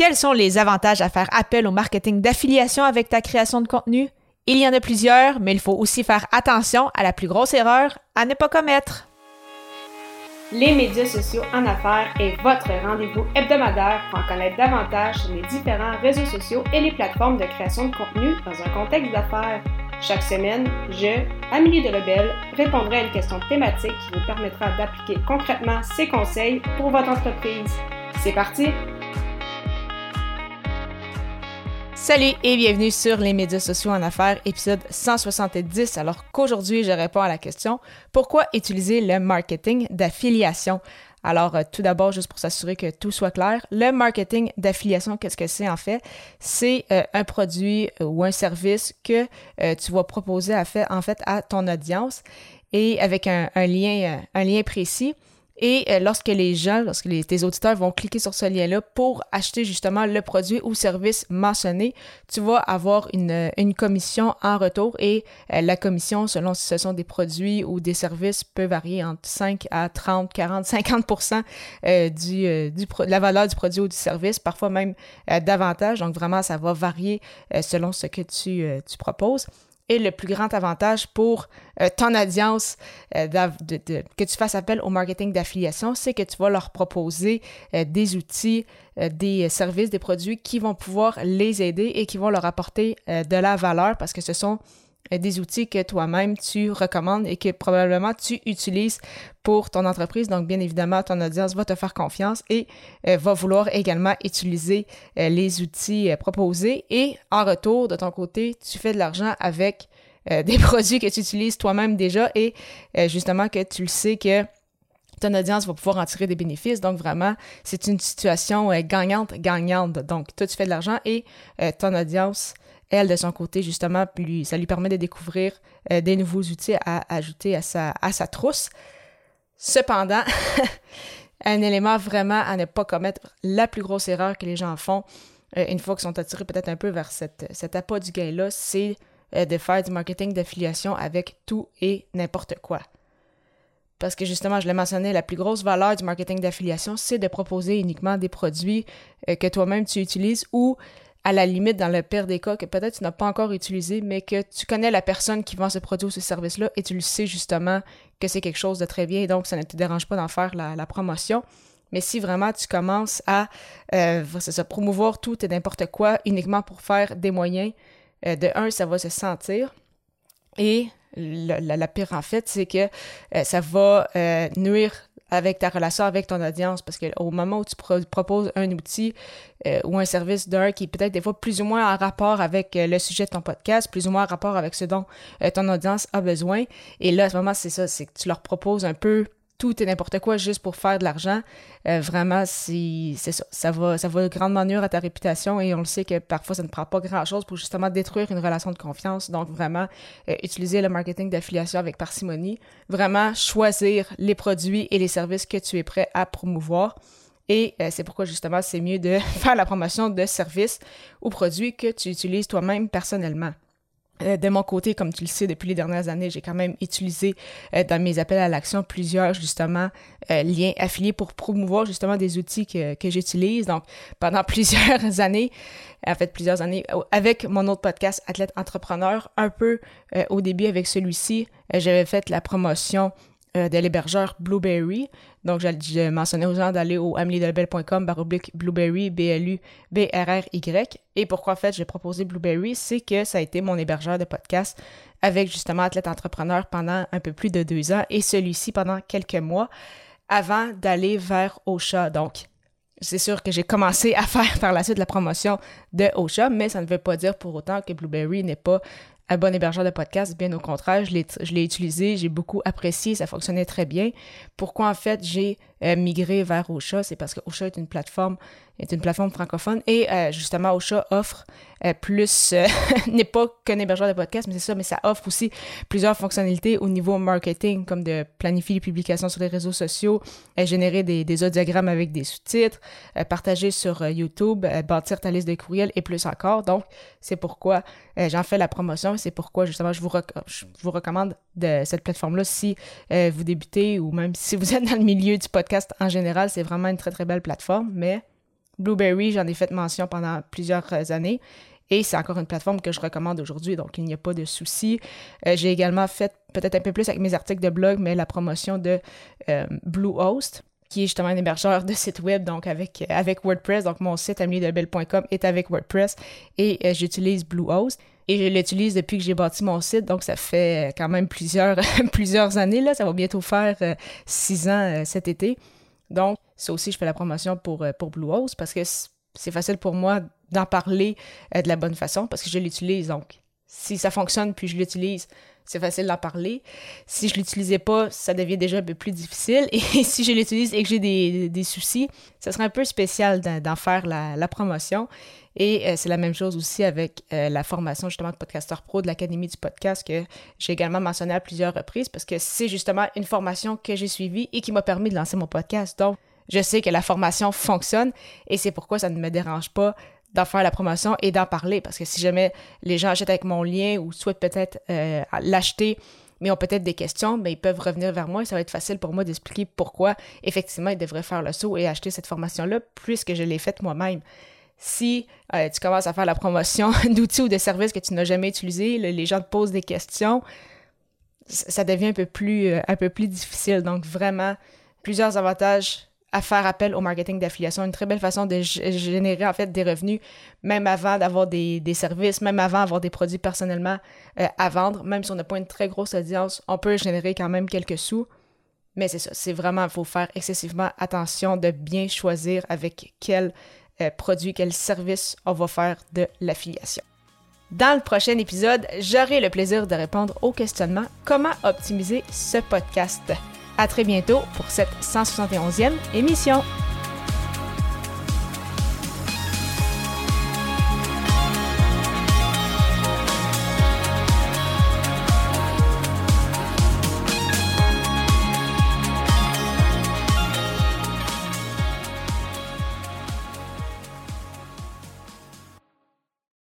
Quels sont les avantages à faire appel au marketing d'affiliation avec ta création de contenu? Il y en a plusieurs, mais il faut aussi faire attention à la plus grosse erreur à ne pas commettre. Les médias sociaux en affaires est votre rendez-vous hebdomadaire pour en connaître davantage sur les différents réseaux sociaux et les plateformes de création de contenu dans un contexte d'affaires. Chaque semaine, je, Amélie de Rebelle, répondrai à une question thématique qui vous permettra d'appliquer concrètement ces conseils pour votre entreprise. C'est parti! Salut et bienvenue sur les médias sociaux en affaires, épisode 170. Alors qu'aujourd'hui, je réponds à la question pourquoi utiliser le marketing d'affiliation? Alors, euh, tout d'abord, juste pour s'assurer que tout soit clair, le marketing d'affiliation, qu'est-ce que c'est en fait? C'est euh, un produit euh, ou un service que tu vas proposer à fait, en fait à ton audience et avec un, lien, un lien précis. Et euh, lorsque les gens, lorsque tes auditeurs vont cliquer sur ce lien-là pour acheter justement le produit ou service mentionné, tu vas avoir une, une commission en retour et euh, la commission, selon si ce sont des produits ou des services, peut varier entre 5 à 30, 40, 50 euh, du, euh, la valeur du produit ou du service, parfois même davantage. Donc vraiment, ça va varier selon ce que tu, tu proposes et le plus grand avantage pour euh, ton audience euh, que tu fasses appel au marketing d'affiliation, c'est que tu vas leur proposer euh, des outils, des services, des produits qui vont pouvoir les aider et qui vont leur apporter de la valeur parce que ce sont des outils que toi-même tu recommandes et que probablement tu utilises pour ton entreprise. Donc, bien évidemment, ton audience va te faire confiance et euh, va vouloir également utiliser euh, les outils proposés. Et en retour, de ton côté, tu fais de l'argent avec des produits que tu utilises toi-même déjà et justement que tu le sais que ton audience va pouvoir en tirer des bénéfices. Donc, vraiment, c'est une situation gagnante-gagnante. Donc, toi, tu fais de l'argent et ton audience elle, de son côté, justement, lui, ça lui permet de découvrir euh, des nouveaux outils à ajouter à sa, trousse. Cependant, un élément vraiment à ne pas commettre, la plus grosse erreur que les gens font, euh, une fois qu'ils sont attirés peut-être un peu vers cet appât du gain-là, c'est euh, de faire du marketing d'affiliation avec tout et n'importe quoi. Parce que justement, je l'ai mentionné, la plus grosse valeur du marketing d'affiliation, c'est de proposer uniquement des produits que toi-même tu utilises ou à la limite, dans le pire des cas, que peut-être tu n'as pas encore utilisé, mais que tu connais la personne qui vend ce produit ou ce service-là et tu le sais justement que c'est quelque chose de très bien et donc ça ne te dérange pas d'en faire la, promotion. Mais si vraiment tu commences à euh, promouvoir tout et n'importe quoi uniquement pour faire des moyens, euh, de un, ça va se sentir. Et la, pire en fait, c'est que euh, ça va euh, nuire avec ta relation avec ton audience parce qu'au moment où tu proposes un outil euh, ou un service d'un qui est peut-être des fois plus ou moins en rapport avec euh, le sujet de ton podcast, plus ou moins en rapport avec ce dont euh, ton audience a besoin, et là, à ce moment, c'est ça, c'est que tu leur proposes un peu tout et n'importe quoi juste pour faire de l'argent, euh, vraiment, c'est ça. Ça va, ça va grandement nuire à ta réputation et on le sait que parfois, ça ne prend pas grand-chose pour justement détruire une relation de confiance. Donc, vraiment, euh, utiliser le marketing d'affiliation avec parcimonie. Vraiment, choisir les produits et les services que tu es prêt à promouvoir. Et euh, c'est pourquoi justement, c'est mieux de faire la promotion de services ou produits que tu utilises toi-même personnellement. Euh, de mon côté, comme tu le sais, depuis les dernières années, j'ai quand même utilisé euh, dans mes appels à l'action plusieurs justement euh, liens affiliés pour promouvoir justement des outils que, que j'utilise. Donc, pendant plusieurs années, en fait plusieurs années, avec mon autre podcast Athlète Entrepreneur, un peu au début avec celui-ci, j'avais fait la promotion euh, de l'hébergeur Blueberry. Donc, je, mentionnais aux gens d'aller au ameliedelbel.com baroblique Blueberry, B-L-U-B-R-R-Y. Et pourquoi, en fait, j'ai proposé Blueberry, c'est que ça a été mon hébergeur de podcast avec justement Athlète Entrepreneur pendant un peu plus de deux ans et celui-ci pendant quelques mois avant d'aller vers Ocha. Donc, c'est sûr que j'ai commencé à faire par la suite la promotion de Ocha, mais ça ne veut pas dire pour autant que Blueberry n'est pas un bon hébergeur de podcast, bien au contraire, je l'ai utilisé, j'ai beaucoup apprécié, ça fonctionnait très bien. Pourquoi en fait j'ai euh, migré vers Ocha, c'est parce que Ocha est une plateforme est une plateforme francophone et euh, justement Ocha offre euh, plus n'est pas qu'un hébergeur de podcast mais c'est ça mais ça offre aussi plusieurs fonctionnalités au niveau marketing comme de planifier les publications sur les réseaux sociaux générer des, des audiogrammes avec des sous-titres partager sur YouTube bâtir ta liste de courriels et plus encore. Donc c'est pourquoi j'en fais la promotion c'est pourquoi justement je vous, je vous recommande de cette plateforme là si vous débutez ou même si vous êtes dans le milieu du podcast en général, c'est vraiment une très très belle plateforme, mais Blueberry, j'en ai fait mention pendant plusieurs années. Et c'est encore une plateforme que je recommande aujourd'hui, donc il n'y a pas de souci. Euh, j'ai également fait peut-être un peu plus avec mes articles de blog, mais la promotion de euh, Bluehost, qui est justement un hébergeur de site web, donc avec, avec WordPress. Donc mon site ameliedebelle.com est avec WordPress et euh, j'utilise Bluehost. Et je l'utilise depuis que j'ai bâti mon site, donc ça fait quand même plusieurs, plusieurs années. Là. Ça va bientôt faire six ans cet été. Donc, ça aussi, je fais la promotion pour, pour Bluehost parce que c'est facile pour moi d'en parler euh, de la bonne façon parce que je l'utilise. Donc, si ça fonctionne puis je l'utilise, c'est facile d'en parler. Si je l'utilisais pas, ça devient déjà un peu plus difficile. Et si je l'utilise et que j'ai des, soucis, ça serait un peu spécial d'en faire la, promotion. Et euh, c'est la même chose aussi avec euh, la formation justement de Podcaster Pro de l'Académie du podcast que j'ai également mentionné à plusieurs reprises parce que c'est justement une formation que j'ai suivie et qui m'a permis de lancer mon podcast. Donc, je sais que la formation fonctionne et c'est pourquoi ça ne me dérange pas d'en faire la promotion et d'en parler. Parce que si jamais les gens achètent avec mon lien ou souhaitent peut-être euh, l'acheter, mais ont peut-être des questions, mais ben, ils peuvent revenir vers moi et ça va être facile pour moi d'expliquer pourquoi effectivement ils devraient faire le saut et acheter cette formation-là puisque je l'ai faite moi-même. Si euh, tu commences à faire la promotion d'outils ou de services que tu n'as jamais utilisés, les gens te posent des questions, ça devient un peu plus, euh, un peu plus difficile. Donc vraiment, plusieurs avantages à faire appel au marketing d'affiliation, une très belle façon de générer en fait des revenus, même avant d'avoir des, services, même avant d'avoir des produits personnellement euh, à vendre, même si on n'a pas une très grosse audience, on peut générer quand même quelques sous. Mais c'est ça, c'est vraiment, il faut faire excessivement attention de bien choisir avec quel euh, produit, quel service on va faire de l'affiliation. Dans le prochain épisode, j'aurai le plaisir de répondre au questionnement comment optimiser ce podcast? À très bientôt pour cette 171e émission.